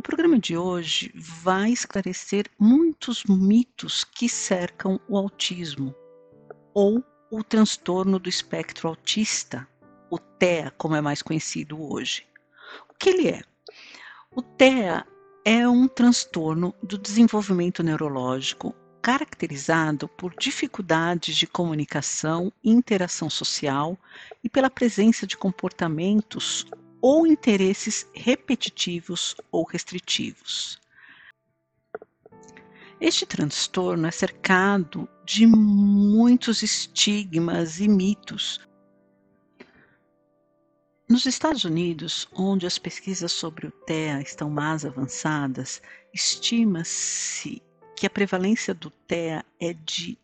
O programa de hoje vai esclarecer muitos mitos que cercam o autismo ou o transtorno do espectro autista, o TEA, como é mais conhecido hoje. O que ele é? O TEA é um transtorno do desenvolvimento neurológico caracterizado por dificuldades de comunicação e interação social e pela presença de comportamentos ou interesses repetitivos ou restritivos. Este transtorno é cercado de muitos estigmas e mitos. Nos Estados Unidos, onde as pesquisas sobre o TEA estão mais avançadas, estima-se que a prevalência do TEA é de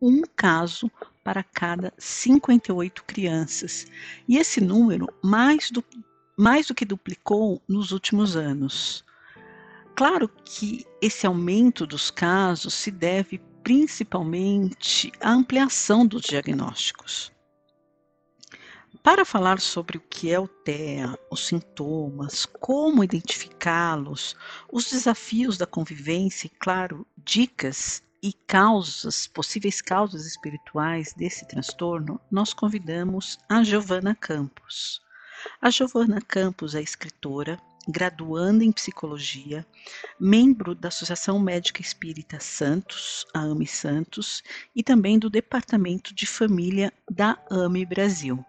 um caso para cada 58 crianças. E esse número mais do, mais do que duplicou nos últimos anos. Claro que esse aumento dos casos se deve principalmente à ampliação dos diagnósticos. Para falar sobre o que é o TEA, os sintomas, como identificá-los, os desafios da convivência e, claro, dicas e causas, possíveis causas espirituais desse transtorno, nós convidamos a Giovana Campos. A Giovana Campos é escritora, graduanda em psicologia, membro da Associação Médica Espírita Santos, a AME Santos, e também do Departamento de Família da AME Brasil.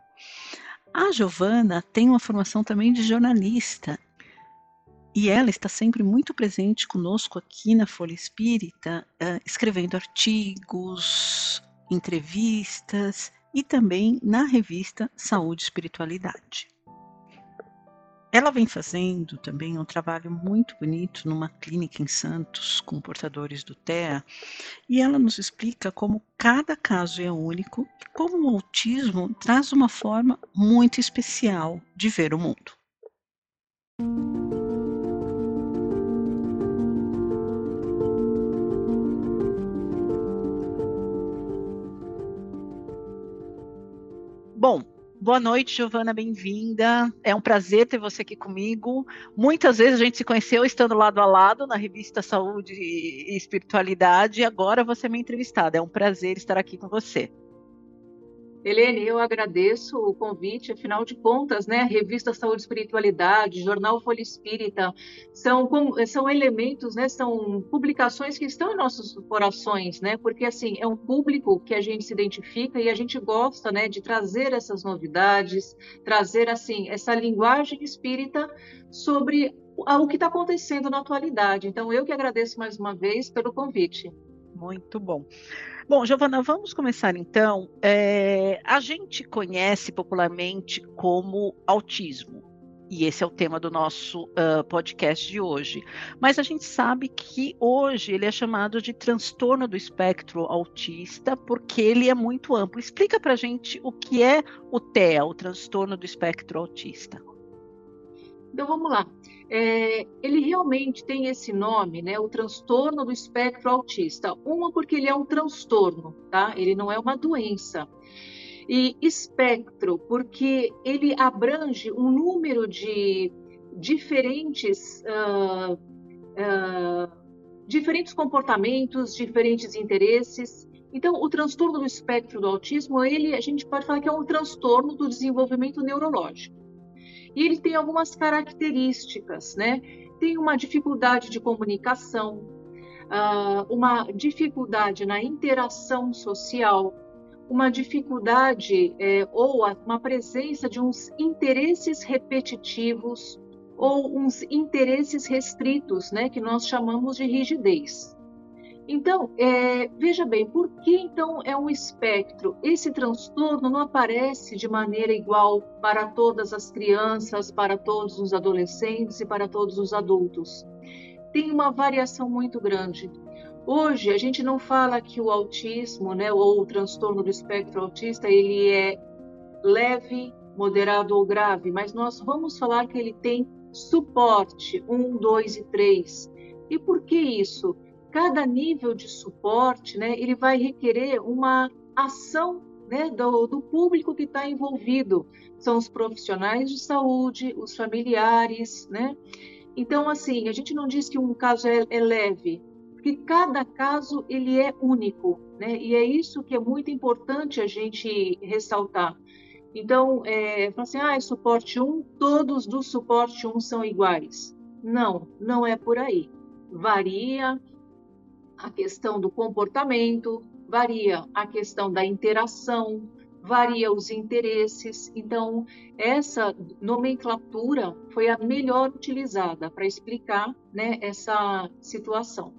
A Giovana tem uma formação também de jornalista e ela está sempre muito presente conosco aqui na Folha Espírita, uh, escrevendo artigos, entrevistas e também na revista Saúde e Espiritualidade. Ela vem fazendo também um trabalho muito bonito numa clínica em Santos com portadores do TEA, e ela nos explica como cada caso é único e como o autismo traz uma forma muito especial de ver o mundo. Bom, boa noite, Giovana, bem-vinda. É um prazer ter você aqui comigo. Muitas vezes a gente se conheceu estando lado a lado na revista Saúde e Espiritualidade, e agora você é minha entrevistada. É um prazer estar aqui com você. Helene, eu agradeço o convite, afinal de contas, né, Revista Saúde e Espiritualidade, Jornal Folha Espírita, são, são elementos, né, são publicações que estão em nossos corações, né, porque, assim, é um público que a gente se identifica e a gente gosta, né, de trazer essas novidades, trazer, assim, essa linguagem espírita sobre o que está acontecendo na atualidade. Então, eu que agradeço mais uma vez pelo convite. Muito bom. Bom, Giovana, vamos começar então. É, a gente conhece popularmente como autismo, e esse é o tema do nosso uh, podcast de hoje. Mas a gente sabe que hoje ele é chamado de transtorno do espectro autista, porque ele é muito amplo. Explica para gente o que é o TEA, o transtorno do espectro autista. Então vamos lá. É, ele realmente tem esse nome, né, o transtorno do espectro autista. Uma porque ele é um transtorno, tá? Ele não é uma doença. E espectro porque ele abrange um número de diferentes uh, uh, diferentes comportamentos, diferentes interesses. Então, o transtorno do espectro do autismo, ele a gente pode falar que é um transtorno do desenvolvimento neurológico. E ele tem algumas características, né? Tem uma dificuldade de comunicação, ah, uma dificuldade na interação social, uma dificuldade é, ou uma presença de uns interesses repetitivos ou uns interesses restritos, né, que nós chamamos de rigidez. Então, é, veja bem, por que então é um espectro? Esse transtorno não aparece de maneira igual para todas as crianças, para todos os adolescentes e para todos os adultos. Tem uma variação muito grande. Hoje, a gente não fala que o autismo, né, ou o transtorno do espectro autista, ele é leve, moderado ou grave, mas nós vamos falar que ele tem suporte 1, 2 e 3. E por que isso? Cada nível de suporte, né, ele vai requerer uma ação né, do, do público que está envolvido. São os profissionais de saúde, os familiares, né? Então, assim, a gente não diz que um caso é, é leve, porque cada caso ele é único, né? E é isso que é muito importante a gente ressaltar. Então, é, assim, ah, é suporte 1, todos do suporte 1 são iguais. Não, não é por aí. Varia a questão do comportamento, varia a questão da interação, varia os interesses. Então, essa nomenclatura foi a melhor utilizada para explicar né, essa situação.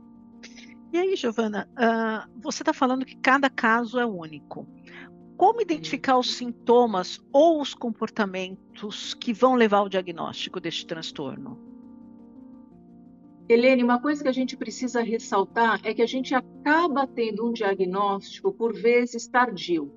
E aí, Giovana, uh, você está falando que cada caso é único. Como identificar os sintomas ou os comportamentos que vão levar ao diagnóstico deste transtorno? Helene, uma coisa que a gente precisa ressaltar é que a gente acaba tendo um diagnóstico por vezes tardio.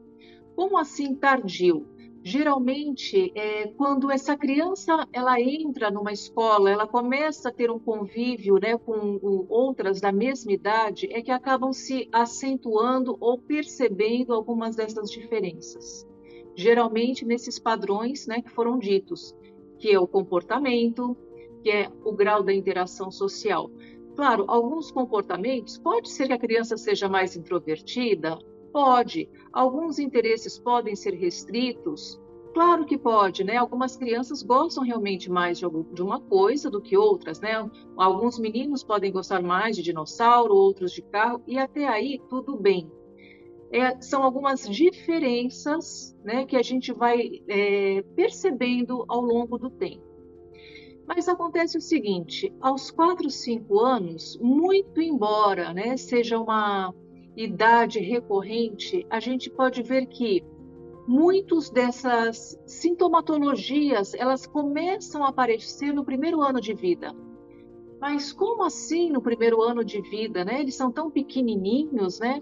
Como assim tardio? geralmente é, quando essa criança ela entra numa escola, ela começa a ter um convívio né, com, com outras da mesma idade, é que acabam se acentuando ou percebendo algumas dessas diferenças. Geralmente nesses padrões né, que foram ditos, que é o comportamento, que é o grau da interação social. Claro, alguns comportamentos, pode ser que a criança seja mais introvertida, Pode. Alguns interesses podem ser restritos? Claro que pode, né? Algumas crianças gostam realmente mais de, uma coisa do que outras, né? Alguns meninos podem gostar mais de dinossauro, outros de carro, e até aí tudo bem. É, são algumas diferenças né, que a gente vai é, percebendo ao longo do tempo. Mas acontece o seguinte: aos 4, 5 anos, muito embora né, seja uma idade recorrente, a gente pode ver que muitas dessas sintomatologias elas começam a aparecer no primeiro ano de vida. Mas como assim no primeiro ano de vida, né? Eles são tão pequenininhos, né?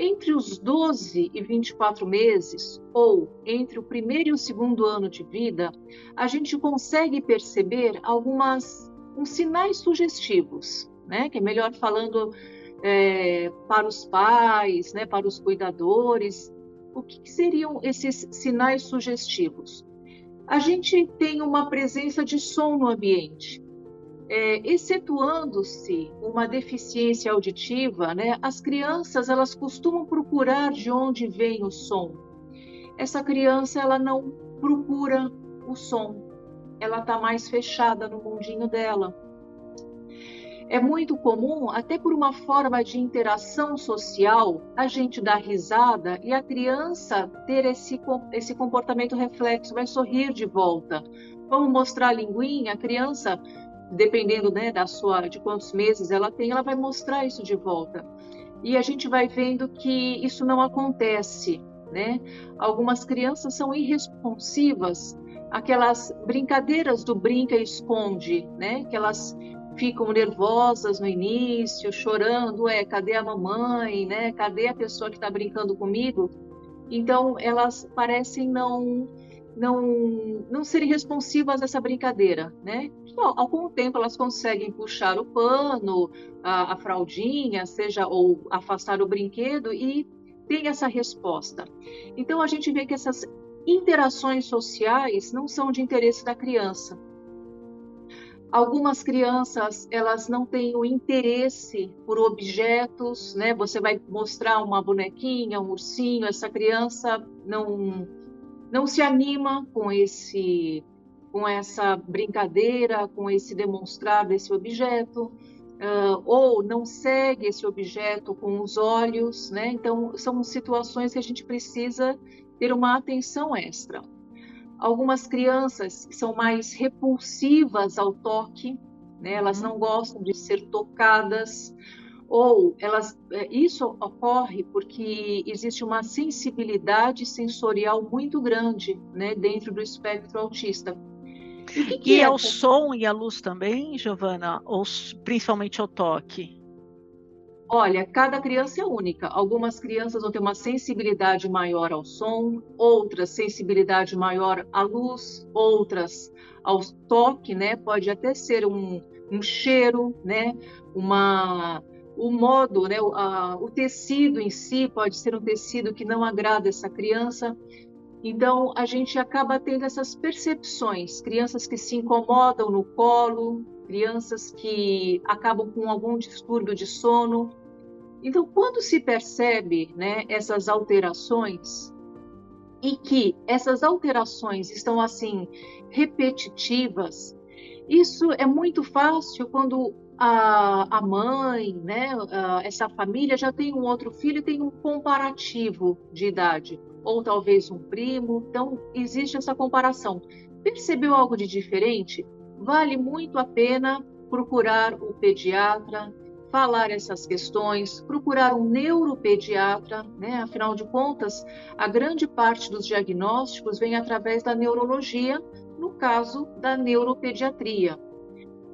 Entre os 12 e 24 meses, ou entre o primeiro e o segundo ano de vida, a gente consegue perceber algumas uns sinais sugestivos, né? Que é melhor falando é, para os pais, né, para os cuidadores. O que, que seriam esses sinais sugestivos? A gente tem uma presença de som no ambiente. É, excetuando-se uma deficiência auditiva, né, as crianças elas costumam procurar de onde vem o som. Essa criança ela não procura o som, ela está mais fechada no mundinho dela é muito comum, até por uma forma de interação social, a gente dar risada e a criança ter esse, esse comportamento reflexo, vai sorrir de volta. Vamos mostrar a linguinha, a criança, dependendo né, da sua, de quantos meses ela tem, ela vai mostrar isso de volta. E a gente vai vendo que isso não acontece, né? Algumas crianças são irresponsivas, aquelas brincadeiras do brinca e esconde, né? Que elas ficam nervosas no início, chorando, é, cadê a mamãe, né? Cadê a pessoa que está brincando comigo? Então elas parecem não não não serem responsivas a essa brincadeira, né? Bom, algum tempo elas conseguem puxar o pano, a, a fraldinha, seja ou afastar o brinquedo e tem essa resposta. Então a gente vê que essas interações sociais não são de interesse da criança. Algumas crianças, elas não têm o interesse por objetos, né? Você vai mostrar uma bonequinha, um ursinho, essa criança não não se anima com esse com essa brincadeira, com esse demonstrar desse objeto, uh, ou não segue esse objeto com os olhos, né? Então, são situações que a gente precisa ter uma atenção extra. Algumas crianças são mais repulsivas ao toque, né? elas não gostam de ser tocadas. Ou elas, é, isso ocorre porque existe uma sensibilidade sensorial muito grande né, dentro do espectro autista. E, que que e é, é o som e a luz também, Giovana? Ou principalmente o toque? Olha, cada criança é única. Algumas crianças vão ter uma sensibilidade maior ao som, outras sensibilidade maior à luz, outras ao toque, né? Pode até ser um, um cheiro, né? Uma o modo, né, o, a, o tecido em si pode ser um tecido que não agrada essa criança. Então, a gente acaba tendo essas percepções. Crianças que se incomodam no colo, crianças que acabam com algum distúrbio de sono. Então, quando se percebe né, essas alterações, e que essas alterações estão assim repetitivas, isso é muito fácil quando a, a mãe, né, a, essa família já tem um outro filho tem um comparativo de idade, ou talvez um primo, então existe essa comparação. Percebeu algo de diferente? Vale muito a pena procurar o pediatra, falar essas questões, procurar um neuropediatra, né? Afinal de contas, a grande parte dos diagnósticos vem através da neurologia, no caso da neuropediatria.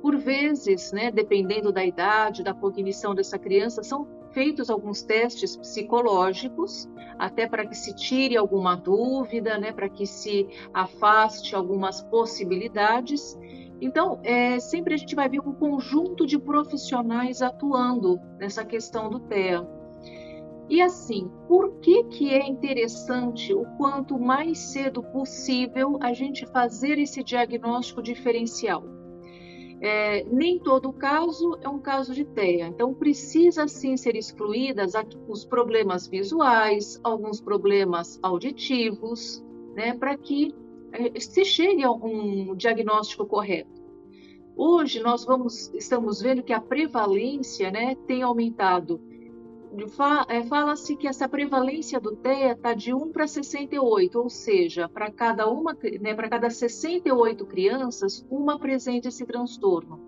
Por vezes, né, dependendo da idade, da cognição dessa criança, são feitos alguns testes psicológicos, até para que se tire alguma dúvida, né, para que se afaste algumas possibilidades. Então, é, sempre a gente vai ver um conjunto de profissionais atuando nessa questão do TEA. E assim, por que, que é interessante o quanto mais cedo possível a gente fazer esse diagnóstico diferencial? É, nem todo caso é um caso de TEA, então precisa sim ser excluídas os problemas visuais, alguns problemas auditivos, né, para que é, se chegue a um diagnóstico correto. Hoje nós vamos, estamos vendo que a prevalência né, tem aumentado fala-se que essa prevalência do TEA está de 1 para 68, ou seja, para cada uma, né, para cada 68 crianças, uma apresenta esse transtorno.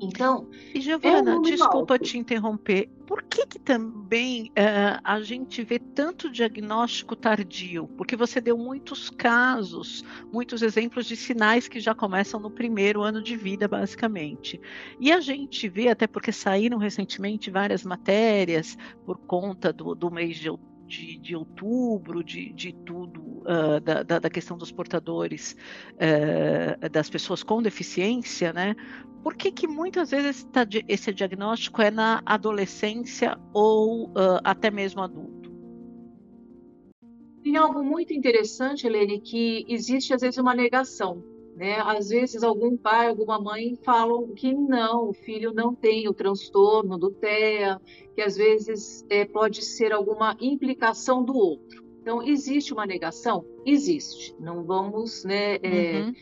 Então, e Giovana, é um desculpa alto. te interromper. Por que, que também uh, a gente vê tanto diagnóstico tardio? Porque você deu muitos casos, muitos exemplos de sinais que já começam no primeiro ano de vida, basicamente. E a gente vê, até porque saíram recentemente várias matérias por conta do, do mês de outubro de, de outubro, de, de tudo, uh, da, da, questão dos portadores, uh, das pessoas com deficiência, né? Por que, que muitas vezes esse diagnóstico é na adolescência ou uh, até mesmo adulto? Tem algo muito interessante, Helene, que existe às vezes uma negação né? Às vezes, algum pai, alguma mãe falam que não, o filho não tem o transtorno do TEA, que às vezes é, pode ser alguma implicação do outro. Então, existe uma negação? Existe. Não vamos né, é, uhum.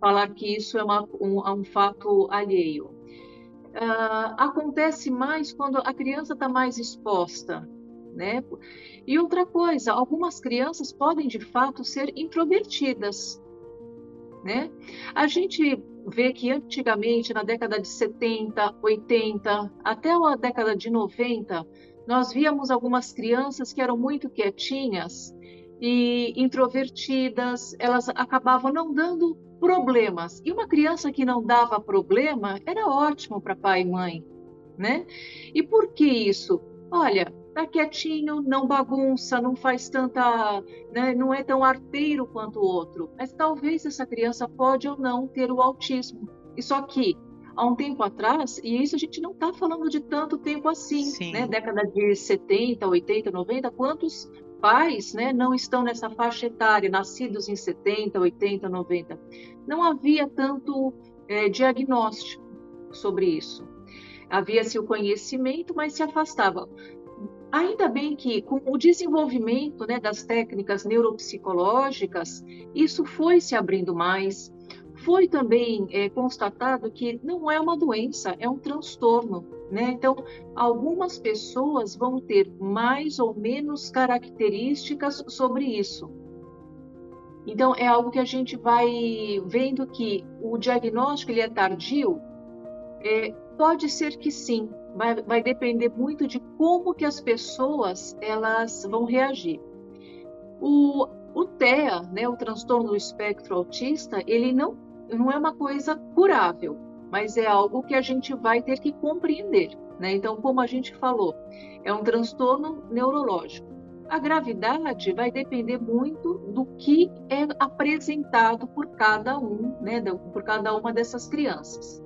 falar que isso é uma, um, um fato alheio. Uh, acontece mais quando a criança está mais exposta. Né? E outra coisa, algumas crianças podem de fato ser introvertidas, né? A gente vê que antigamente, na década de 70, 80, até a década de 90, nós víamos algumas crianças que eram muito quietinhas e introvertidas, elas acabavam não dando problemas. E uma criança que não dava problema era ótimo para pai e mãe, né? E por que isso? Olha, tá quietinho, não bagunça, não faz tanta, né, não é tão arteiro quanto o outro. Mas talvez essa criança pode ou não ter o autismo. E só que há um tempo atrás, e isso a gente não está falando de tanto tempo assim, Sim. né? Década de 70, 80, 90, quantos pais, né, não estão nessa faixa etária, nascidos em 70, 80, 90. Não havia tanto é, diagnóstico sobre isso. Havia-se o conhecimento, mas se afastava. Ainda bem que, com o desenvolvimento né, das técnicas neuropsicológicas, isso foi se abrindo mais. Foi também é, constatado que não é uma doença, é um transtorno. Né? Então, algumas pessoas vão ter mais ou menos características sobre isso. Então, é algo que a gente vai vendo que o diagnóstico ele é tardio. É, pode ser que sim, vai, vai depender muito de como que as pessoas elas vão reagir. O, o TEA, né, o transtorno do espectro autista, ele não, não é uma coisa curável, mas é algo que a gente vai ter que compreender. Né? Então, como a gente falou, é um transtorno neurológico. A gravidade vai depender muito do que é apresentado por cada um, né, por cada uma dessas crianças.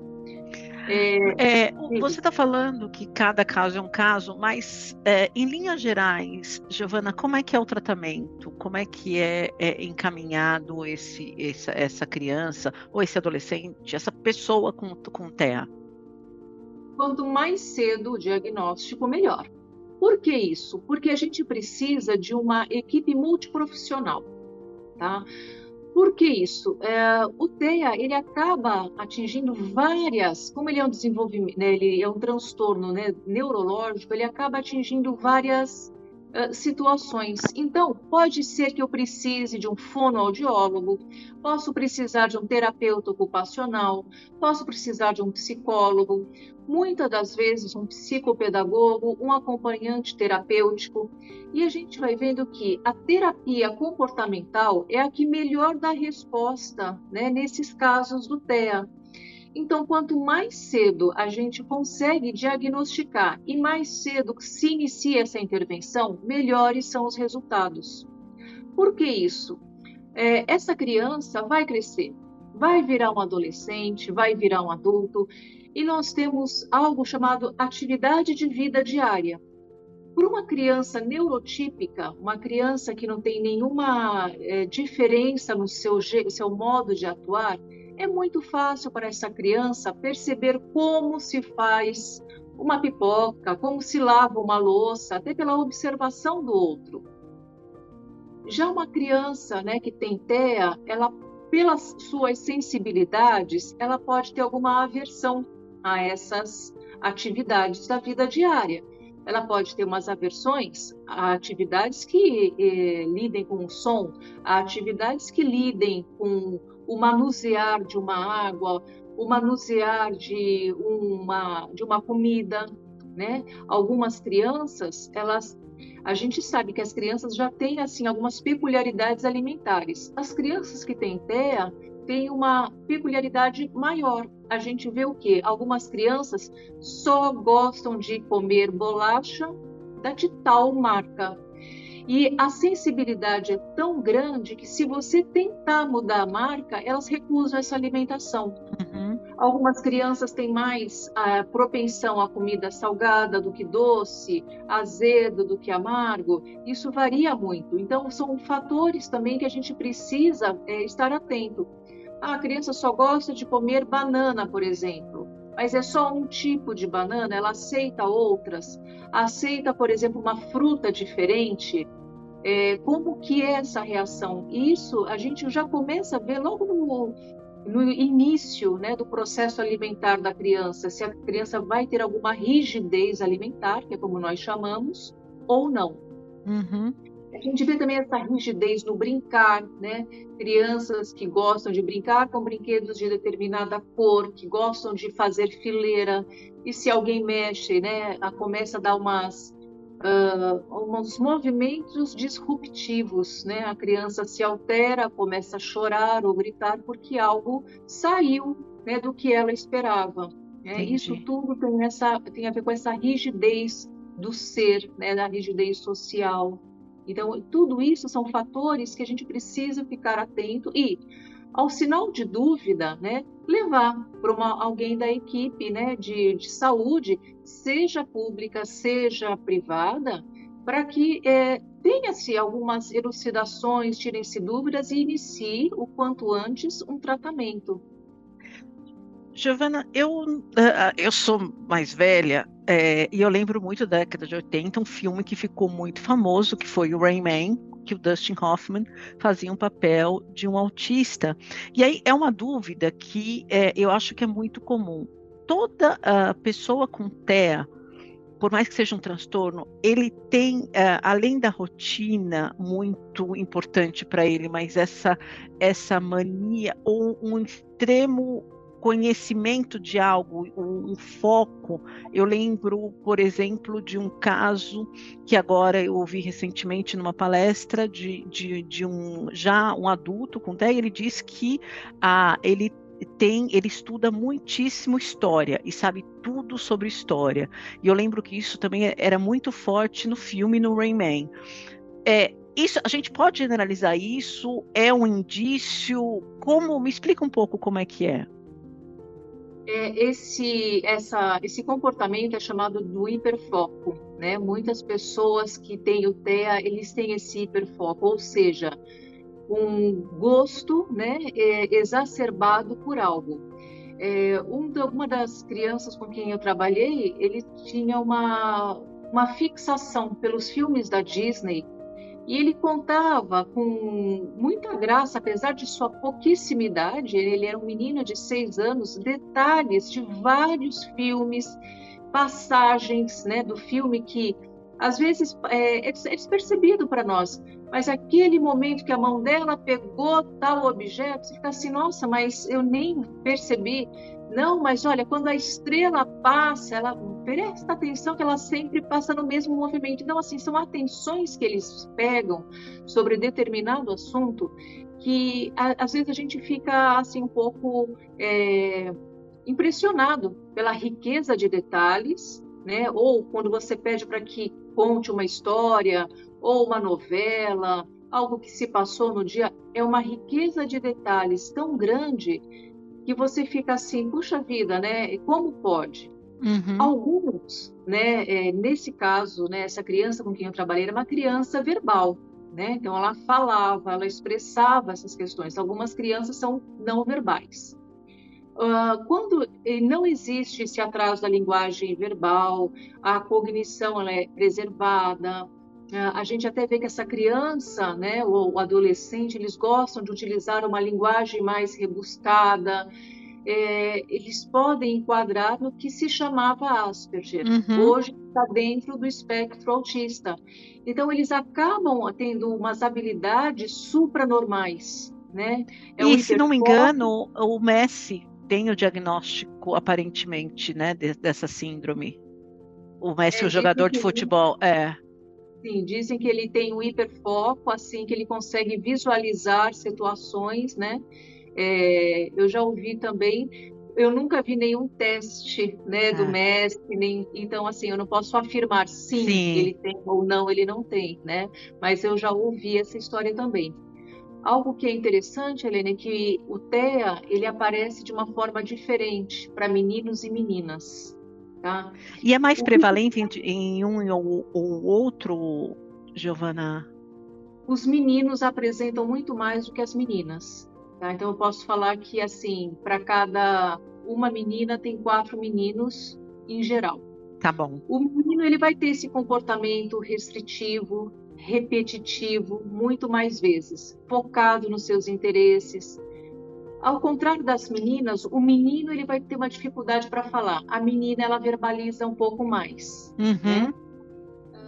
É, é, você está falando que cada caso é um caso, mas é, em linhas gerais, Giovana, como é que é o tratamento? Como é que é, é encaminhado esse, essa, essa, criança ou esse adolescente, essa pessoa com, com TEA? Quanto mais cedo o diagnóstico, melhor. Por que isso? Porque a gente precisa de uma equipe multiprofissional, tá? Por que isso? É, o TEA ele acaba atingindo várias, como ele é um desenvolvimento, né, ele é um transtorno né, neurológico, ele acaba atingindo várias uh, situações. Então, pode ser que eu precise de um fonoaudiólogo, posso precisar de um terapeuta ocupacional, posso precisar de um psicólogo, muitas das vezes um psicopedagogo, um acompanhante terapêutico, e a gente vai vendo que a terapia comportamental é a que melhor dá resposta né, nesses casos do TEA. Então, quanto mais cedo a gente consegue diagnosticar e mais cedo se inicia essa intervenção, melhores são os resultados. Por que isso? É, essa criança vai crescer, vai virar um adolescente, vai virar um adulto, e nós temos algo chamado atividade de vida diária. Para uma criança neurotípica, uma criança que não tem nenhuma é, diferença no seu, seu modo de atuar, é muito fácil para essa criança perceber como se faz uma pipoca, como se lava uma louça, até pela observação do outro. Já uma criança né, que tem TEA, ela, pelas suas sensibilidades, ela pode ter alguma aversão a essas atividades da vida diária. Ela pode ter umas aversões a atividades que eh, lidem com o som, a atividades que lidem com o manusear de uma água, o manusear de uma, de uma comida, né? Algumas crianças, elas a gente sabe que as crianças já têm assim algumas peculiaridades alimentares. As crianças que têm TEA, tem uma peculiaridade maior. A gente vê o que? Algumas crianças só gostam de comer bolacha da de tal marca. E a sensibilidade é tão grande que se você tentar mudar a marca, elas recusam essa alimentação. Uhum. Algumas crianças têm mais a propensão à comida salgada do que doce, azedo do que amargo. Isso varia muito. Então, são fatores também que a gente precisa é, estar atento. Ah, a criança só gosta de comer banana, por exemplo, mas é só um tipo de banana, ela aceita outras, aceita, por exemplo, uma fruta diferente. É, como que é essa reação? Isso a gente já começa a ver logo no, no início né, do processo alimentar da criança, se a criança vai ter alguma rigidez alimentar, que é como nós chamamos, ou não. Uhum. A gente vê também essa rigidez no brincar, né? Crianças que gostam de brincar com brinquedos de determinada cor, que gostam de fazer fileira, e se alguém mexe, né, começa a dar umas uh, uns movimentos disruptivos, né? A criança se altera, começa a chorar ou gritar porque algo saiu, né, do que ela esperava. Né? Isso tudo tem essa tem a ver com essa rigidez do ser, né, da rigidez social. Então, tudo isso são fatores que a gente precisa ficar atento e, ao sinal de dúvida, né, levar para alguém da equipe né, de, de saúde, seja pública, seja privada, para que é, tenha-se algumas elucidações, tirem-se dúvidas e inicie o quanto antes um tratamento. Giovana, eu, eu sou mais velha é, e eu lembro muito da década de 80 um filme que ficou muito famoso, que foi o Rain Man, que o Dustin Hoffman fazia um papel de um autista. E aí é uma dúvida que é, eu acho que é muito comum. Toda uh, pessoa com TEA, por mais que seja um transtorno, ele tem, uh, além da rotina muito importante para ele, mas essa, essa mania ou um extremo conhecimento de algo, um, um, foco. Eu lembro, por exemplo, de um caso que agora eu ouvi recentemente numa palestra de, de, de um já um adulto com TEA, ele diz que ah, ele tem, ele estuda muitíssimo história e sabe tudo sobre história. E eu lembro que isso também era muito forte no filme no Rain Man. É, isso, a gente pode generalizar isso? É um indício? Como me explica um pouco como é que é? É esse, essa, esse comportamento é chamado do hiperfoco, né? Muitas pessoas que têm o TEA, eles têm esse hiperfoco, ou seja, um gosto né, é, exacerbado por algo. É, um uma das crianças com quem eu trabalhei, ele tinha uma, uma fixação pelos filmes da Disney e ele contava com muita graça, apesar de sua pouquíssima idade, ele era um menino de seis anos, detalhes de vários filmes, passagens né, do filme que às vezes é, é despercebido para nós, mas aquele momento que a mão dela pegou tal objeto, você fica assim, nossa, mas eu nem percebi. Não, mas olha, quando a estrela passa, ela presta atenção que ela sempre passa no mesmo movimento. Então, assim, são atenções que eles pegam sobre determinado assunto que às vezes a gente fica assim um pouco é, impressionado pela riqueza de detalhes, né? Ou quando você pede para que conte uma história ou uma novela, algo que se passou no dia, é uma riqueza de detalhes tão grande que você fica assim, puxa vida, né? Como pode? Uhum. Alguns, né? É, nesse caso, né? Essa criança com quem eu trabalhei era uma criança verbal, né? Então ela falava, ela expressava essas questões. Algumas crianças são não verbais. Uh, quando não existe esse atraso da linguagem verbal, a cognição ela é preservada, a gente até vê que essa criança, né, ou adolescente, eles gostam de utilizar uma linguagem mais rebuscada, é, eles podem enquadrar no que se chamava Asperger. Uhum. Hoje está dentro do espectro autista. Então, eles acabam tendo umas habilidades supranormais. Né? É e, se não me engano, o Messi tem o diagnóstico, aparentemente, né, de, dessa síndrome. O Messi, é, o jogador de futebol, é. Sim, dizem que ele tem um hiperfoco, assim, que ele consegue visualizar situações, né? É, eu já ouvi também, eu nunca vi nenhum teste, né, do ah. Messi, nem, então, assim, eu não posso afirmar sim, sim, ele tem ou não, ele não tem, né? Mas eu já ouvi essa história também. Algo que é interessante, Helena, é que o TEA ele aparece de uma forma diferente para meninos e meninas. Tá? E é mais prevalente em um ou, ou outro, Giovana? Os meninos apresentam muito mais do que as meninas. Tá? Então eu posso falar que assim, para cada uma menina tem quatro meninos em geral. Tá bom. O menino ele vai ter esse comportamento restritivo, repetitivo muito mais vezes, focado nos seus interesses. Ao contrário das meninas, o menino ele vai ter uma dificuldade para falar. A menina ela verbaliza um pouco mais. Uhum. Né?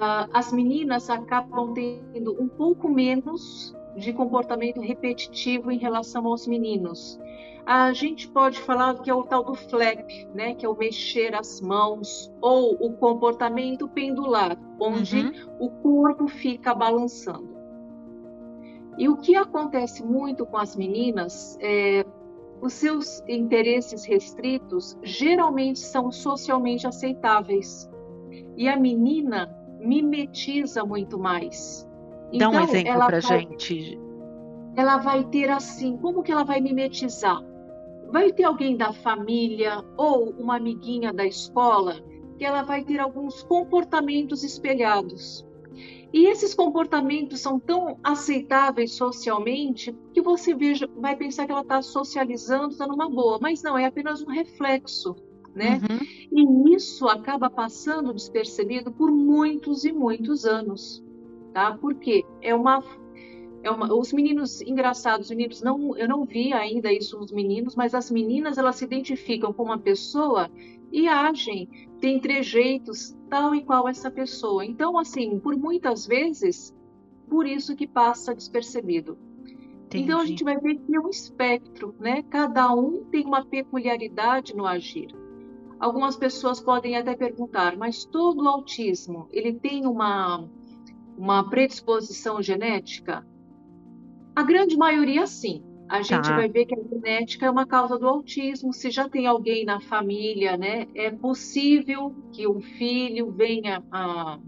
Ah, as meninas acabam tendo um pouco menos de comportamento repetitivo em relação aos meninos a gente pode falar que é o tal do flap, né, que é o mexer as mãos, ou o comportamento pendular, onde uhum. o corpo fica balançando. E o que acontece muito com as meninas é os seus interesses restritos geralmente são socialmente aceitáveis. E a menina mimetiza muito mais. Dá então, um exemplo para gente. Ela vai ter assim, como que ela vai mimetizar? vai ter alguém da família ou uma amiguinha da escola que ela vai ter alguns comportamentos espelhados. E esses comportamentos são tão aceitáveis socialmente que você veja, vai pensar que ela está socializando, está numa boa, mas não, é apenas um reflexo. Né? Uhum. E isso acaba passando despercebido por muitos e muitos anos. Tá? Porque é uma é uma, os meninos engraçados, os meninos não, eu não vi ainda isso nos meninos, mas as meninas elas se identificam com uma pessoa e agem, têm trejeitos tal e qual essa pessoa. Então, assim, por muitas vezes, por isso que passa despercebido. Entendi. Então a gente vai ver que é um espectro, né? Cada um tem uma peculiaridade no agir. Algumas pessoas podem até perguntar, mas todo autismo ele tem uma uma predisposição genética? A grande maioria sim. A gente tá. vai ver que a genética é uma causa do autismo. Se já tem alguém na família, né, é possível que um filho venha a,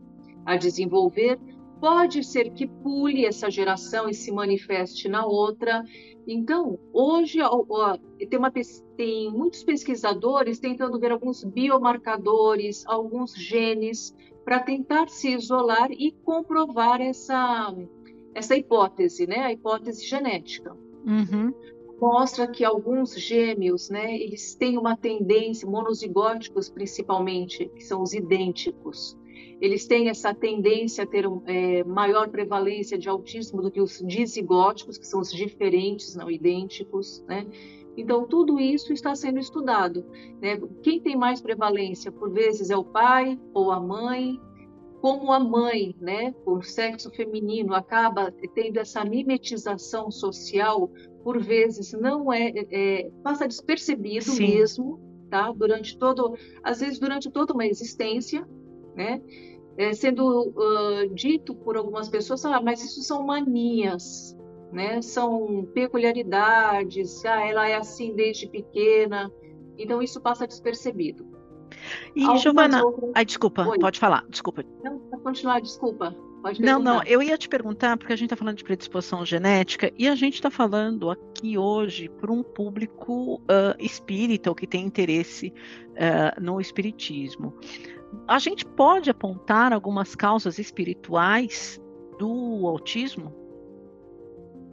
a desenvolver. Pode ser que pule essa geração e se manifeste na outra. Então, hoje tem, uma, tem muitos pesquisadores tentando ver alguns biomarcadores, alguns genes, para tentar se isolar e comprovar essa, essa hipótese, né? a hipótese genética. Uhum. Mostra que alguns gêmeos, né, eles têm uma tendência, monozigóticos principalmente, que são os idênticos, eles têm essa tendência a ter é, maior prevalência de autismo do que os dizigóticos, que são os diferentes, não idênticos, né? Então, tudo isso está sendo estudado. Né? Quem tem mais prevalência, por vezes, é o pai ou a mãe. Como a mãe, né, por sexo feminino, acaba tendo essa mimetização social, por vezes não é, é passa despercebido Sim. mesmo, tá? Durante todo, às vezes durante toda uma existência, né? É, sendo uh, dito por algumas pessoas, ah, mas isso são manias, né? São peculiaridades, ah, ela é assim desde pequena. Então isso passa despercebido. E Algumas Giovana, outras... ai, desculpa, Oi. pode falar, desculpa. Não, para continuar, desculpa. não, não, eu ia te perguntar, porque a gente está falando de predisposição genética, e a gente está falando aqui hoje para um público uh, espírita, ou que tem interesse uh, no espiritismo. A gente pode apontar algumas causas espirituais do autismo?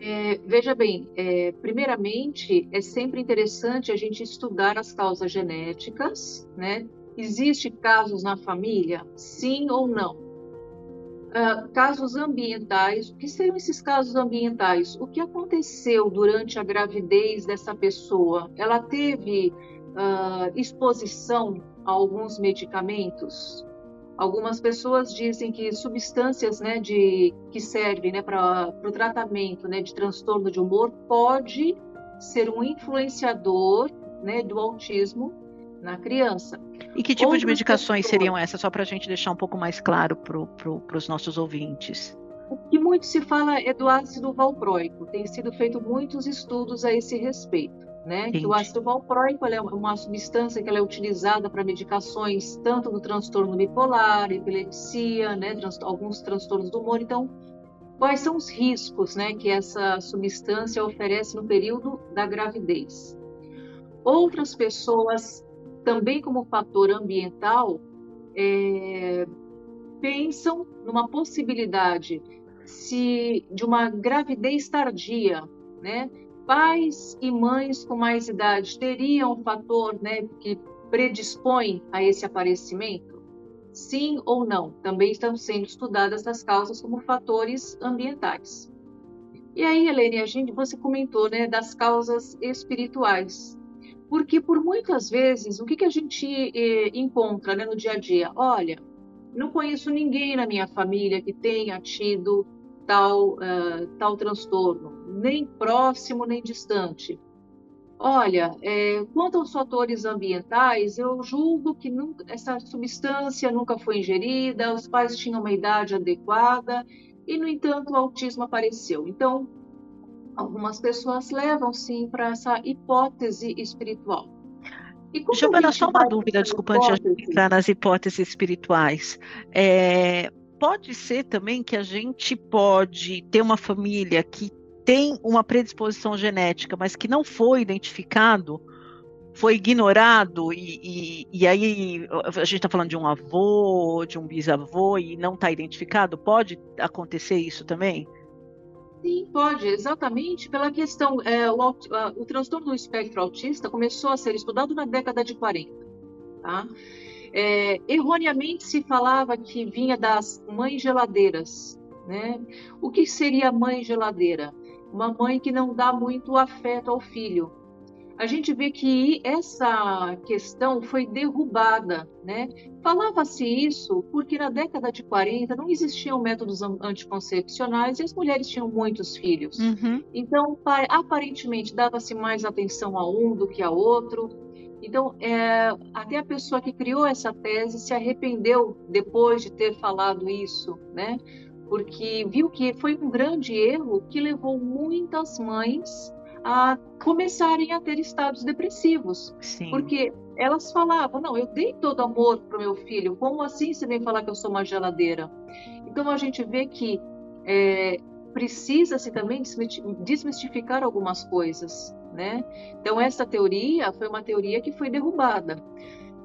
É, veja bem, é, primeiramente, é sempre interessante a gente estudar as causas genéticas, né? Existe casos na família? Sim ou não? Uh, casos ambientais, o que seriam esses casos ambientais? O que aconteceu durante a gravidez dessa pessoa? Ela teve uh, exposição a alguns medicamentos? Algumas pessoas dizem que substâncias né, de, que servem né, para o tratamento né, de transtorno de humor pode ser um influenciador né, do autismo na criança. E que tipo Outras de medicações pessoas, seriam essas, só para a gente deixar um pouco mais claro para pro, os nossos ouvintes? O que muito se fala é do ácido valproico. Tem sido feito muitos estudos a esse respeito né? Que o ácido valproico é uma substância que ela é utilizada para medicações tanto no transtorno bipolar, epilepsia, né? Alguns transtornos do humor. Então, quais são os riscos, né? Que essa substância oferece no período da gravidez? Outras pessoas, também como fator ambiental, é, pensam numa possibilidade se de uma gravidez tardia, né? Pais e mães com mais idade teriam um fator né, que predispõe a esse aparecimento? Sim ou não? Também estão sendo estudadas essas causas como fatores ambientais. E aí, Helene, a gente, você comentou né, das causas espirituais. Porque por muitas vezes, o que, que a gente eh, encontra né, no dia a dia? Olha, não conheço ninguém na minha família que tenha tido tal, uh, tal transtorno, nem próximo nem distante. Olha, é, quanto aos fatores ambientais, eu julgo que nunca, essa substância nunca foi ingerida, os pais tinham uma idade adequada e, no entanto, o autismo apareceu. Então, algumas pessoas levam sim para essa hipótese espiritual. Giovana, só uma dúvida, desculpa, antes de entrar nas hipóteses espirituais. É, pode ser também que a gente pode ter uma família que tem uma predisposição genética, mas que não foi identificado, foi ignorado, e, e, e aí a gente está falando de um avô, de um bisavô, e não está identificado? Pode acontecer isso também? Sim, pode, exatamente pela questão. É, o, o transtorno do espectro autista começou a ser estudado na década de 40. Tá? É, erroneamente se falava que vinha das mães geladeiras. Né? O que seria mãe geladeira? Uma mãe que não dá muito afeto ao filho. a gente vê que essa questão foi derrubada, né? Falava-se isso porque na década de 40 não existiam métodos anticoncepcionais e as mulheres tinham muitos filhos. Uhum. Então, aparentemente, dava-se mais atenção a um do que a outro. Então, é, até a pessoa que criou essa tese se arrependeu depois de ter falado isso, né? Porque viu que foi um grande erro que levou muitas mães a começarem a ter estados depressivos. Sim. Porque elas falavam: não, eu dei todo amor para o meu filho, como assim você vem falar que eu sou uma geladeira? Então a gente vê que é, precisa-se também desmistificar algumas coisas. Né? Então, essa teoria foi uma teoria que foi derrubada.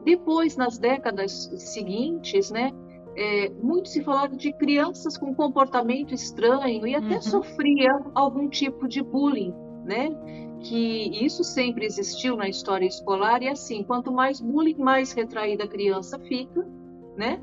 Depois, nas décadas seguintes, né, é, muito se falava de crianças com comportamento estranho e até uhum. sofria algum tipo de bullying né? Que isso sempre existiu na história escolar e assim, quanto mais bullying, mais retraída a criança fica, né?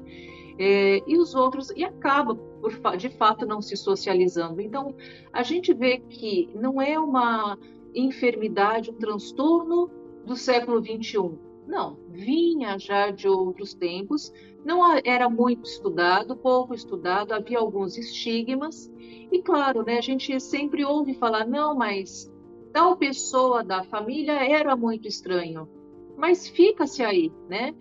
É, e os outros e acaba por, de fato não se socializando. Então a gente vê que não é uma enfermidade, um transtorno do século 21. Não, vinha já de outros tempos, não era muito estudado, pouco estudado, havia alguns estigmas, e claro, né, a gente sempre ouve falar, não, mas tal pessoa da família era muito estranho. Mas fica-se aí, né?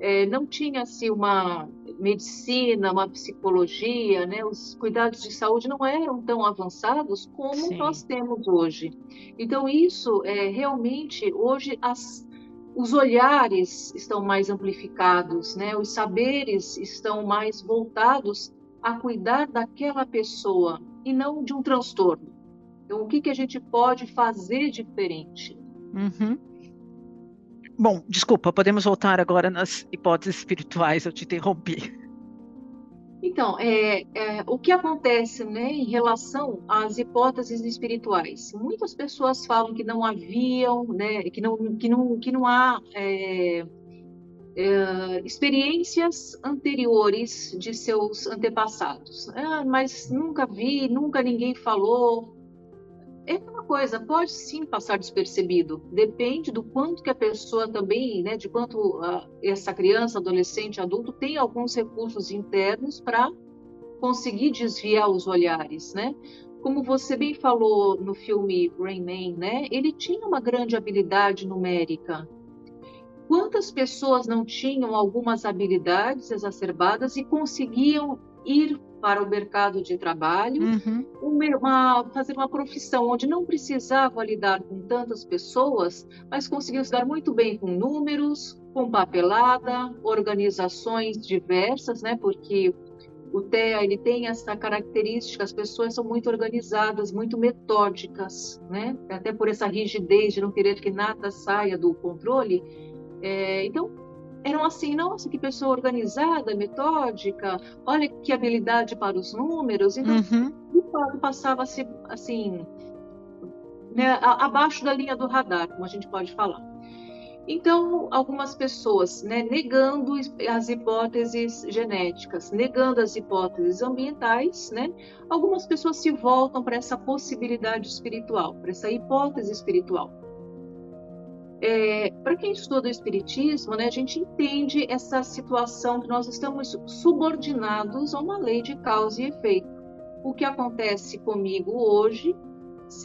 É, não tinha-se uma medicina, uma psicologia, né? Os cuidados de saúde não eram tão avançados como Sim. nós temos hoje. Então isso é realmente hoje as, os olhares estão mais amplificados, né? Os saberes estão mais voltados a cuidar daquela pessoa e não de um transtorno. Então, o que, que a gente pode fazer diferente? Uhum. Bom, desculpa, podemos voltar agora nas hipóteses espirituais, eu te interrompi. Então, é, é, o que acontece né, em relação às hipóteses espirituais? Muitas pessoas falam que não haviam, né, que, não, que, não, que não há é, é experiências anteriores de seus antepassados. Ah, mas nunca vi, nunca ninguém falou é uma coisa, pode sim passar despercebido. Depende do quanto que a pessoa também, né, de quanto uh, essa criança, adolescente, adulto tem alguns recursos internos para conseguir desviar os olhares, né? Como você bem falou no filme Rain Man, né? Ele tinha uma grande habilidade numérica. Quantas pessoas não tinham algumas habilidades exacerbadas e conseguiam ir para o mercado de trabalho, uhum. uma, fazer uma profissão onde não precisava lidar com tantas pessoas, mas conseguiu se dar muito bem com números, com papelada, organizações diversas, né? Porque o TEA ele tem essa característica, as pessoas são muito organizadas, muito metódicas, né? Até por essa rigidez de não querer que nada saia do controle. É, então eram assim, nossa, que pessoa organizada, metódica, olha que habilidade para os números. Então, uhum. passava-se assim, né, abaixo da linha do radar, como a gente pode falar. Então, algumas pessoas né, negando as hipóteses genéticas, negando as hipóteses ambientais, né, algumas pessoas se voltam para essa possibilidade espiritual, para essa hipótese espiritual. É, para quem estuda o Espiritismo, né, a gente entende essa situação que nós estamos subordinados a uma lei de causa e efeito. O que acontece comigo hoje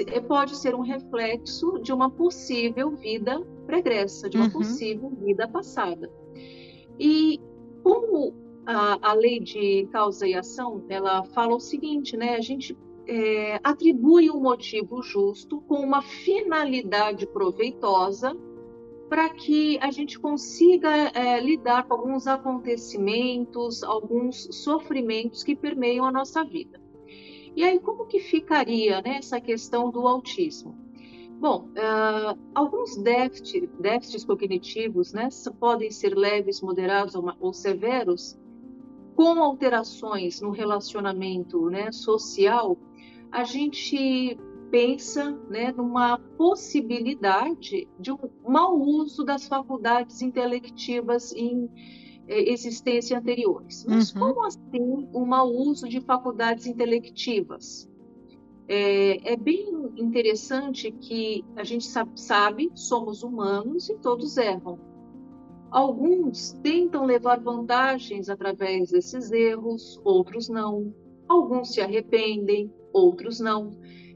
é, pode ser um reflexo de uma possível vida pregressa, de uma uhum. possível vida passada. E como a, a, lei de causa e ação, ela fala o seguinte, né? A gente é, atribui um motivo justo com uma finalidade proveitosa para que a gente consiga é, lidar com alguns acontecimentos, alguns sofrimentos que permeiam a nossa vida. E aí, como que ficaria né, essa questão do autismo? Bom, uh, alguns déficits, cognitivos né, podem ser leves, moderados ou, ou severos, com alterações no relacionamento né, social, a gente pensa né, numa possibilidade de um mau uso das faculdades intelectivas em eh, existência anteriores. Mas uhum. como assim um mau uso de faculdades intelectivas? É, é, bem interessante que a gente sabe, sabe, somos humanos e todos erram. Alguns tentam levar vantagens através desses erros, outros não. Alguns se arrependem, outros não.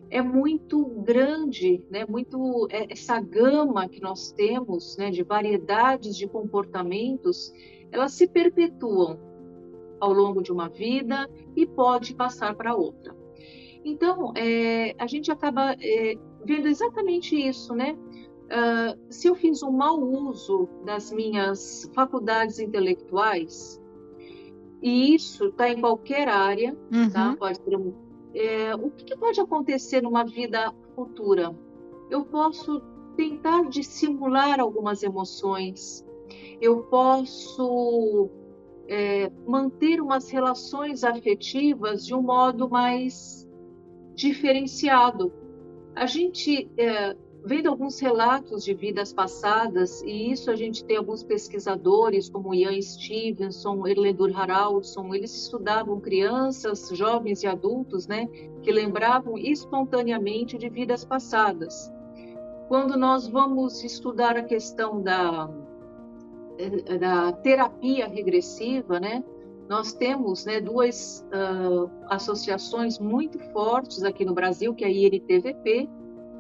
É muito grande, né? Muito é, essa gama que nós temos, né? De variedades de comportamentos, elas se perpetuam ao longo de uma vida e pode passar para outra. Então, é, a gente acaba é, vendo exatamente isso, né? Uh, se eu fiz um mau uso das minhas faculdades intelectuais, e isso está em qualquer área, tá? uhum. tá? Pode ser um, é, o que, pode acontecer numa vida futura? Eu posso tentar dissimular algumas emoções, eu posso é, manter umas relações afetivas de um modo mais diferenciado. A gente é, vendo alguns relatos de vidas passadas, e isso a gente tem alguns pesquisadores, como Ian Stevenson, Erlendur Haraldsson, eles estudavam crianças, jovens e adultos, né, que lembravam espontaneamente de vidas passadas. Quando nós vamos estudar a questão da, da terapia regressiva, né, nós temos né, duas uh, associações muito fortes aqui no Brasil, que é a INTVP,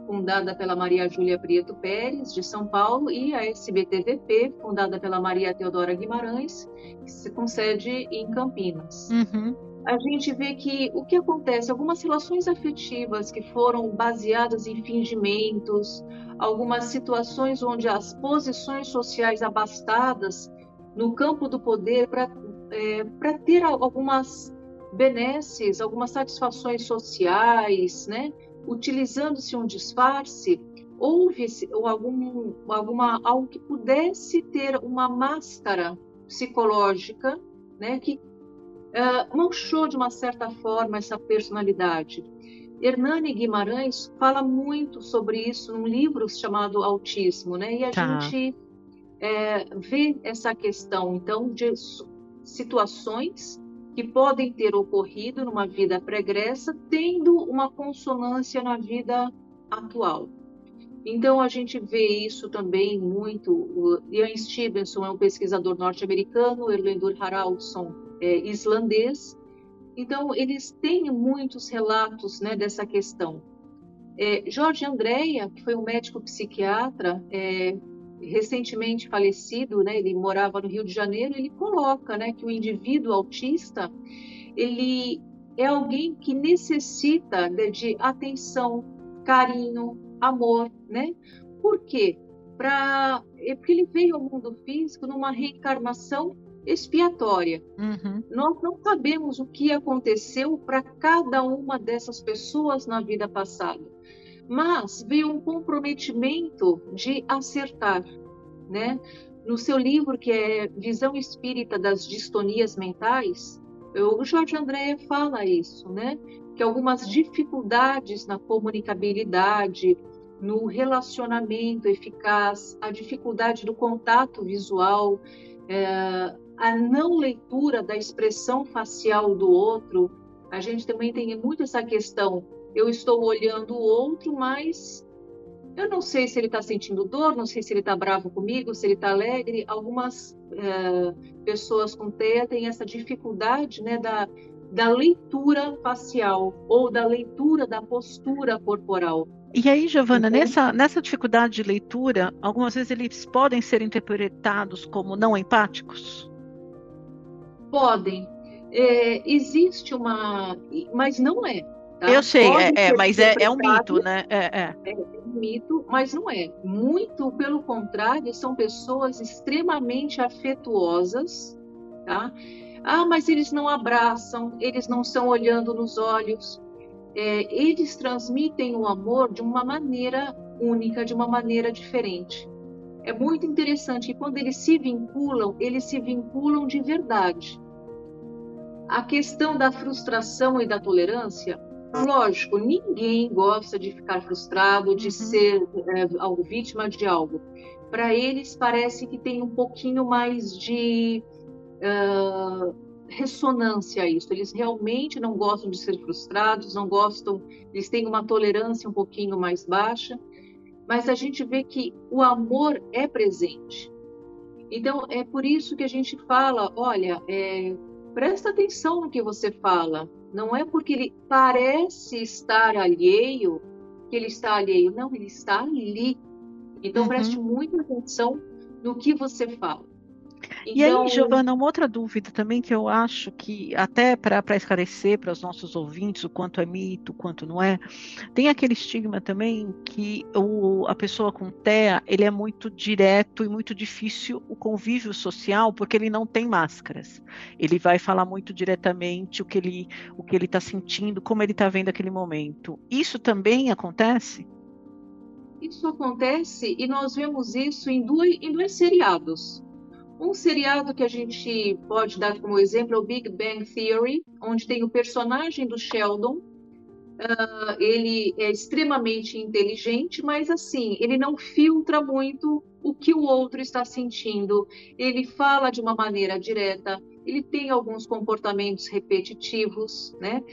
fundada pela Maria Júlia Prieto Pérez, de São Paulo, e a SBTVP, fundada pela Maria Teodora Guimarães, que se concede em Campinas. Uhum. A gente vê que o que acontece, algumas relações afetivas que foram baseadas em fingimentos, algumas situações onde as posições sociais abastadas no campo do poder para é, ter algumas benesses, algumas satisfações sociais, né? Utilizando-se um disfarce, houve algum, alguma, algo que pudesse ter uma máscara psicológica, né, que uh, manchou de uma certa forma essa personalidade. Hernani Guimarães fala muito sobre isso num livro chamado Autismo, né? E a tá. gente é, vê essa questão, então, de situações que podem ter ocorrido numa vida pregressa, tendo uma consonância na vida atual. Então, a gente vê isso também muito. O Ian Stevenson é um pesquisador norte-americano, Erlendur Haraldsson é islandês. Então, eles têm muitos relatos né, dessa questão. É, Jorge Andréia, que foi um médico psiquiatra, é, recentemente falecido, né, ele morava no Rio de Janeiro, ele coloca, né, que o indivíduo autista, ele é alguém que necessita de, de atenção, carinho, amor, né? Por quê? Pra, é porque ele veio ao mundo físico numa reencarnação expiatória. Uhum. Nós não sabemos o que aconteceu para cada uma dessas pessoas na vida passada mas veio um comprometimento de acertar, né? No seu livro, que é Visão Espírita das Distonias Mentais, o Jorge André fala isso, né? Que algumas dificuldades na comunicabilidade, no relacionamento eficaz, a dificuldade do contato visual, é, a não leitura da expressão facial do outro, a gente também tem muito essa questão eu estou olhando o outro, mas eu não sei se ele está sentindo dor, não sei se ele está bravo comigo, se ele está alegre. Algumas é, pessoas com TEA têm essa dificuldade né, da, da leitura facial ou da leitura da postura corporal. E aí, Giovana, então, nessa, nessa dificuldade de leitura, algumas vezes eles podem ser interpretados como não empáticos? Podem. É, existe uma. Mas não é. Tá? Eu sei, é, é, mas é, é, um mito, né? É, é. é um mito, mas não é. Muito pelo contrário, são pessoas extremamente afetuosas, tá? Ah, mas eles não abraçam, eles não estão olhando nos olhos. É, eles transmitem o amor de uma maneira única, de uma maneira diferente. É muito interessante que quando eles se vinculam, eles se vinculam de verdade. A questão da frustração e da tolerância Lógico, ninguém gosta de ficar frustrado, de uhum. ser é, vítima de algo. Para eles, parece que tem um pouquinho mais de uh, ressonância a isso. Eles realmente não gostam de ser frustrados, não gostam, eles têm uma tolerância um pouquinho mais baixa, mas a gente vê que o amor é presente. Então, é por isso que a gente fala: olha, é, presta atenção no que você fala. Não é porque ele parece estar alheio que ele está alheio. Não, ele está ali. Então, uhum. preste muita atenção no que você fala. E aí, então Giovana, uma outra dúvida também que eu acho que, até para esclarecer para os nossos ouvintes o quanto é mito, o quanto não é, tem aquele estigma também que o, a pessoa com TEA, ele é muito direto e muito difícil o convívio social, porque ele não tem máscaras. Ele vai falar muito diretamente o que ele o que ele está sentindo, como ele está vendo aquele momento. Isso também acontece? Isso acontece e nós vemos isso em dois, em dois seriados. Um seriado que a gente pode dar como exemplo é o Big Bang Theory, onde tem o personagem do Sheldon. Uh, ele é extremamente inteligente, mas assim, ele não filtra muito o que o outro está sentindo. Ele fala de uma maneira direta, ele tem alguns comportamentos repetitivos, né?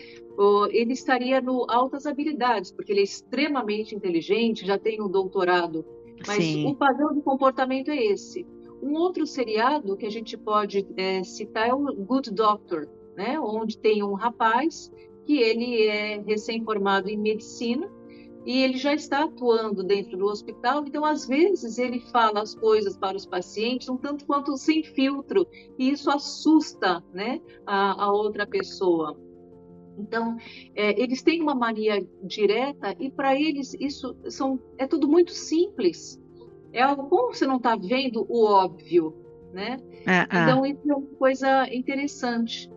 Ele estaria no altas habilidades, porque ele é extremamente inteligente, já tem um doutorado. Mas Sim. o padrão de comportamento é esse. Um outro seriado que a gente pode é, citar é o Good Doctor, né? onde tem um rapaz que ele é recém-formado em medicina e ele já está atuando dentro do hospital, então às vezes ele fala as coisas para os pacientes um tanto quanto sem filtro, e isso assusta né, a, a outra pessoa. Então, é, eles têm uma mania direta e para eles isso são, é tudo muito simples é algo como você não está vendo o óbvio, né? É, é. então isso é uma coisa interessante.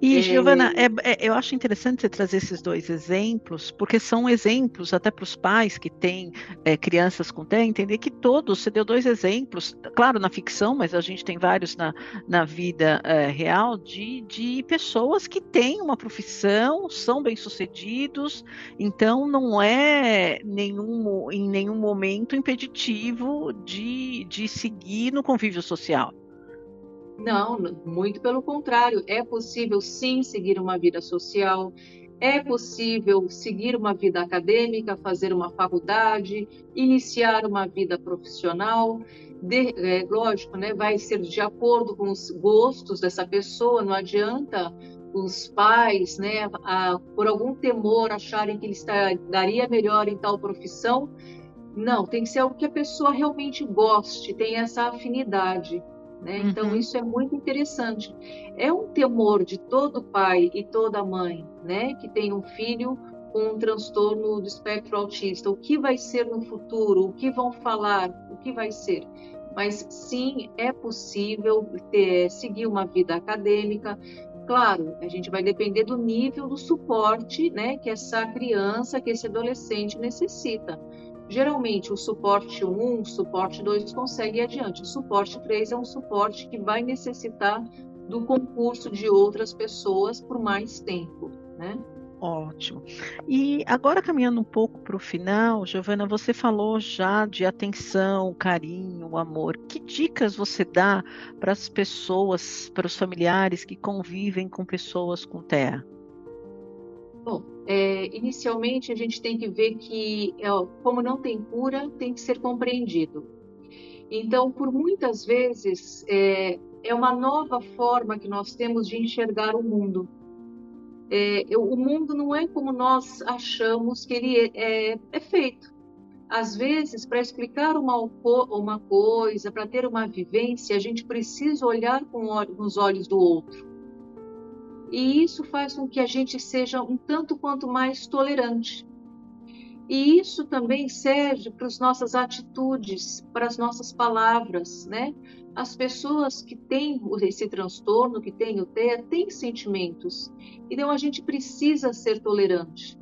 E, é... Giovana, é, é, eu acho interessante você trazer esses dois exemplos, porque são exemplos até para os pais que têm é, crianças com TEA, entender que todos, você deu dois exemplos, claro, na ficção, mas a gente tem vários na, na vida é, real, de, de pessoas que têm uma profissão, são bem-sucedidos, então não é nenhum, em nenhum momento impeditivo de, de seguir no convívio social. Não, muito pelo contrário. É possível sim seguir uma vida social, é possível seguir uma vida acadêmica, fazer uma faculdade, iniciar uma vida profissional. De, é, lógico, né, vai ser de acordo com os gostos dessa pessoa, não adianta os pais, né, a, por algum temor, acharem que ele daria melhor em tal profissão. Não, tem que ser algo que a pessoa realmente goste, tenha essa afinidade. Né? Então, uhum. isso é muito interessante. É um temor de todo pai e toda mãe né, que tem um filho com um transtorno do espectro autista. O que vai ser no futuro? O que vão falar? O que vai ser? Mas sim, é possível ter, seguir uma vida acadêmica. Claro, a gente vai depender do nível do suporte né, que essa criança, que esse adolescente necessita. Geralmente, o suporte 1, o suporte 2 consegue ir adiante. O suporte 3 é um suporte que vai necessitar do concurso de outras pessoas por mais tempo, né? Ótimo. E agora caminhando um pouco para o final, Giovana, você falou já de atenção, carinho, amor. Que dicas você dá para as pessoas, para os familiares que convivem com pessoas com TEA? Bom, é, inicialmente a gente tem que ver que, é, como não tem cura, tem que ser compreendido. Então, por muitas vezes, é, é uma nova forma que nós temos de enxergar o mundo. É, o mundo não é como nós achamos que ele é, é, é feito. Às vezes, para explicar uma, uma coisa, para ter uma vivência, a gente precisa olhar com os olhos do outro. E isso faz com que a gente seja um tanto quanto mais tolerante. E isso também serve para as nossas atitudes, para as nossas palavras, né? As pessoas que têm esse transtorno, que têm o TEA, têm sentimentos. Então a gente precisa ser tolerante.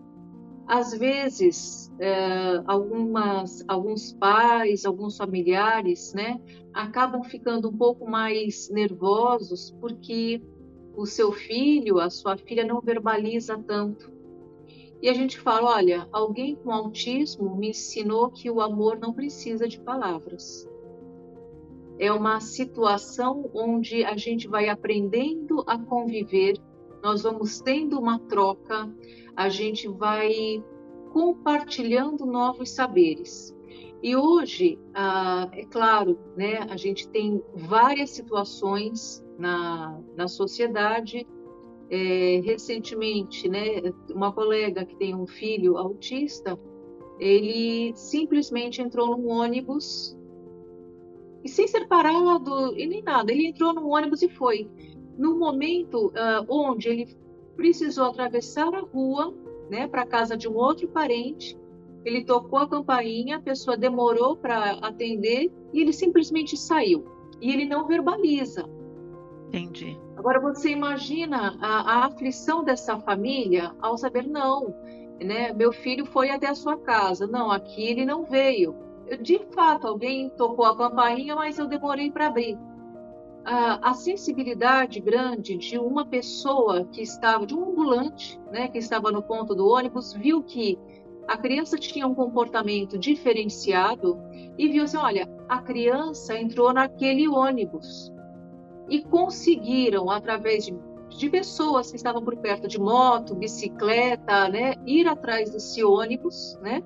Às vezes, é, algumas, alguns pais, alguns familiares, né, acabam ficando um pouco mais nervosos porque o seu filho, a sua filha não verbaliza tanto. E a gente fala, olha, alguém com autismo me ensinou que o amor não precisa de palavras. é uma situação onde a gente vai aprendendo a conviver, nós vamos tendo uma troca, a gente vai compartilhando novos saberes. E hoje, ah, é claro, né, a gente tem várias situações na, na sociedade. É, recentemente, né, uma colega que tem um filho autista, ele simplesmente entrou num ônibus e sem ser parado e nem nada, ele entrou num ônibus e foi. No momento uh, onde ele precisou atravessar a rua, né, para casa de um outro parente, ele tocou a campainha, a pessoa demorou para atender e ele simplesmente saiu. E ele não verbaliza. Entendi. Agora você imagina a, a aflição dessa família ao saber não, né? Meu filho foi até a sua casa, não, aqui ele não veio. Eu, de fato, alguém tocou a campainha, mas eu demorei para abrir. A, a, sensibilidade grande de uma pessoa que estava, de um ambulante, né, que estava no ponto do ônibus, viu que a criança tinha um comportamento diferenciado e viu assim: olha, a criança entrou naquele ônibus. E conseguiram, através de, de pessoas que estavam por perto de moto, bicicleta, né, ir atrás desse ônibus, né?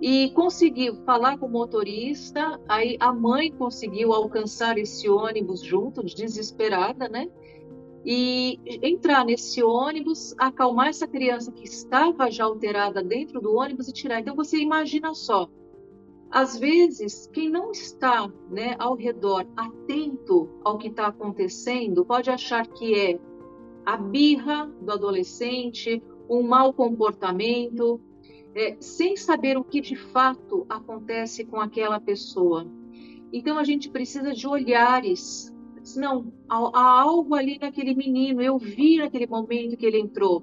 E conseguiu falar com o motorista, aí a mãe conseguiu alcançar esse ônibus junto, desesperada, né? E entrar nesse ônibus, acalmar essa criança que estava já alterada dentro do ônibus e tirar. Então você imagina só, às vezes quem não está, né, ao redor atento ao que está acontecendo pode achar que é a birra do adolescente, um mau comportamento, é, sem saber o que de fato acontece com aquela pessoa. Então a gente precisa de olhares não, há algo ali naquele menino, eu vi naquele momento que ele entrou.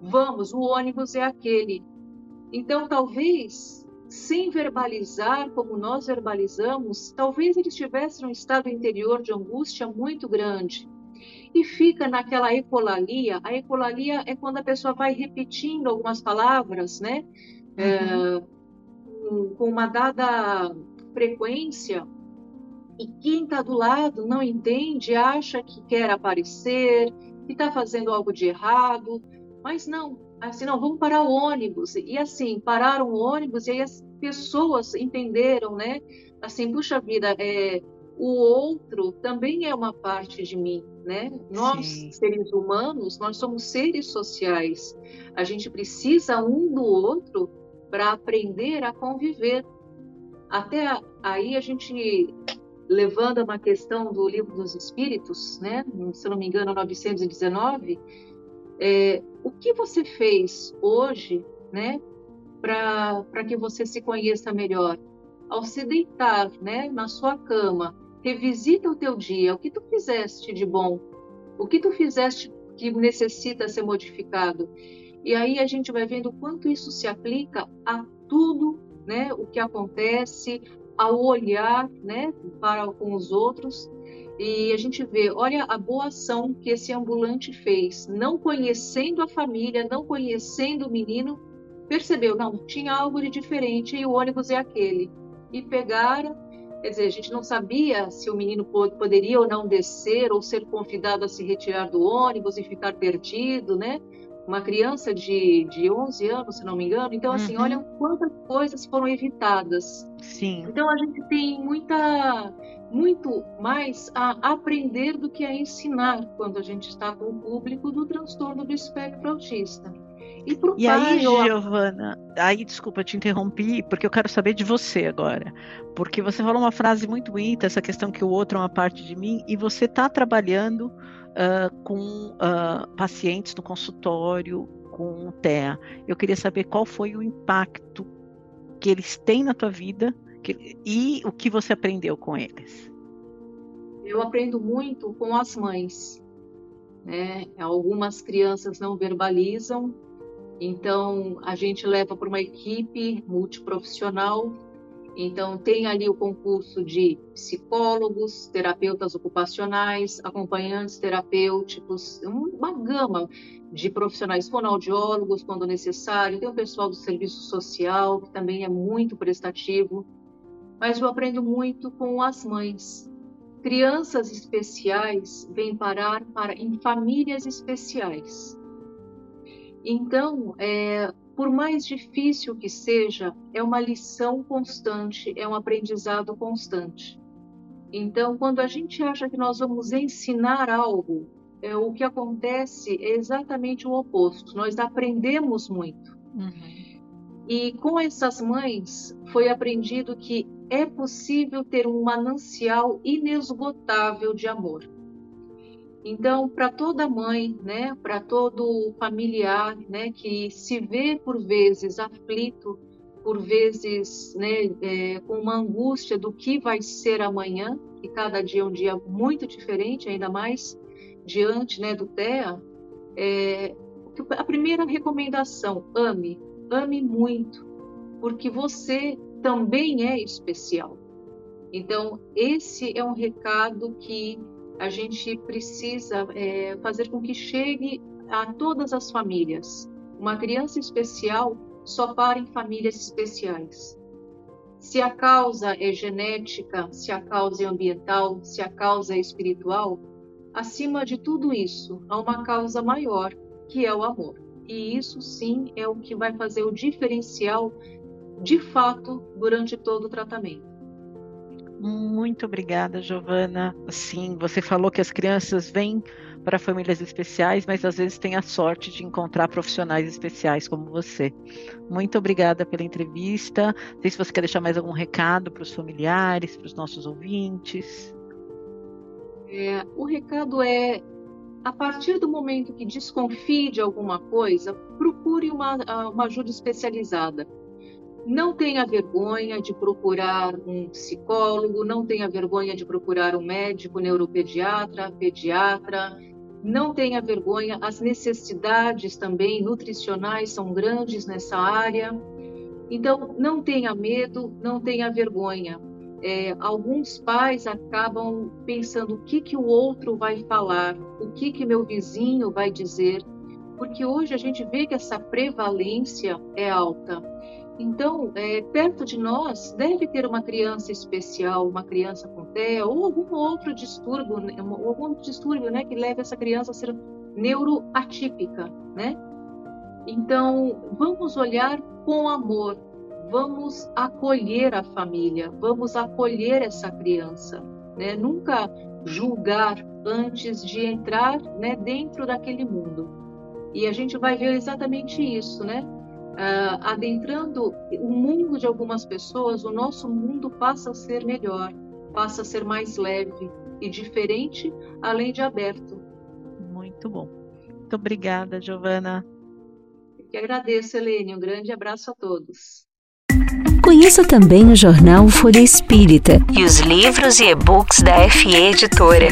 Vamos, o ônibus é aquele. Então, talvez, sem verbalizar como nós verbalizamos, talvez ele estivesse num estado interior de angústia muito grande. E fica naquela ecolalia. A ecolalia é quando a pessoa vai repetindo algumas palavras, né? Uhum. É, com uma dada frequência, e quem está do lado não entende, acha que quer aparecer, que está fazendo algo de errado, mas não, assim, não, vamos parar o ônibus. E assim, pararam o ônibus e aí as pessoas entenderam, né? Assim, puxa vida, é, o outro também é uma parte de mim, né? Nós, Sim. seres humanos, nós somos seres sociais. A gente precisa um do outro para aprender a conviver. Até aí a gente levando a uma questão do livro dos Espíritos, né? se não me engano, 919, é, o que você fez hoje né, para que você se conheça melhor? Ao se deitar né, na sua cama, revisita o teu dia, o que tu fizeste de bom, o que tu fizeste que necessita ser modificado. E aí a gente vai vendo quanto isso se aplica a tudo né, o que acontece, ao olhar né, para com os outros e a gente vê, olha a boa ação que esse ambulante fez, não conhecendo a família, não conhecendo o menino, percebeu, não, tinha algo de diferente e o ônibus é aquele. E pegaram, quer dizer, a gente não sabia se o menino poderia ou não descer ou ser convidado a se retirar do ônibus e ficar perdido, né? Uma criança de, de 11 anos, se não me engano. Então, assim, uhum. olha quantas coisas foram evitadas. Sim. Então, a gente tem muita, muito mais a aprender do que a ensinar quando a gente está com o público do transtorno do espectro autista. E, pro e pai, aí, Giovana, aí desculpa, te interrompi, porque eu quero saber de você agora. Porque você falou uma frase muito bonita, essa questão que o outro é uma parte de mim, e você está trabalhando uh, com uh, pacientes no consultório com TEA. Eu queria saber qual foi o impacto que eles têm na tua vida que, e o que você aprendeu com eles. Eu aprendo muito com as mães. Né? Algumas crianças não verbalizam, então a gente leva para uma equipe multiprofissional então, tem ali o concurso de psicólogos, terapeutas ocupacionais, acompanhantes terapêuticos, uma gama de profissionais, fonoaudiólogos, quando necessário, tem o pessoal do serviço social, que também é muito prestativo. Mas eu aprendo muito com as mães, crianças especiais vêm parar para em famílias especiais. Então, é, por mais difícil que seja, é uma lição constante, é um aprendizado constante. Então, quando a gente acha que nós vamos ensinar algo, é, o que acontece é exatamente o oposto. Nós aprendemos muito. Uhum. E com essas mães foi aprendido que é possível ter um manancial inesgotável de amor. Então, para toda mãe, né, para todo familiar, né, que se vê por vezes aflito, por vezes, né, é, com uma angústia do que vai ser amanhã, e cada dia é um dia muito diferente, ainda mais diante, né, do TEA, é, a primeira recomendação, ame, ame muito, porque você também é especial. Então, esse é um recado que a gente precisa é, fazer com que chegue a todas as famílias. Uma criança especial só para em famílias especiais. Se a causa é genética, se a causa é ambiental, se a causa é espiritual, acima de tudo isso, há uma causa maior, que é o amor. E isso sim é o que vai fazer o diferencial de fato durante todo o tratamento. Muito obrigada, Giovana. Sim, você falou que as crianças vêm para famílias especiais, mas às vezes têm a sorte de encontrar profissionais especiais como você. Muito obrigada pela entrevista. Não sei se você quer deixar mais algum recado para os familiares, para os nossos ouvintes. É, o recado é: a partir do momento que desconfie de alguma coisa, procure uma, uma ajuda especializada não tenha vergonha de procurar um psicólogo, não tenha vergonha de procurar um médico, neuropediatra, pediatra, não tenha vergonha, as necessidades também nutricionais são grandes nessa área. Então, não tenha medo, não tenha vergonha. É, alguns pais acabam pensando o que, que o outro vai falar, o que, que meu vizinho vai dizer, porque hoje a gente vê que essa prevalência é alta. Então, é, perto de nós deve ter uma criança especial, uma criança com TEA ou algum outro distúrbio, né, algum distúrbio, né, que leve essa criança a ser neuroatípica, né? Então, vamos olhar com amor, vamos acolher a família, vamos acolher essa criança, né? Nunca julgar antes de entrar, né, dentro daquele mundo. E a gente vai ver exatamente isso, né? Uh, adentrando o mundo de algumas pessoas, o nosso mundo passa a ser melhor, passa a ser mais leve e diferente, além de aberto. Muito bom. Muito obrigada, Giovana. Eu que agradeço, Helene. Um grande abraço a todos. Conheça também o jornal Folha Espírita e os livros e e-books da FE Editora.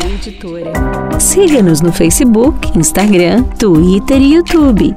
Siga-nos no Facebook, Instagram, Twitter e YouTube.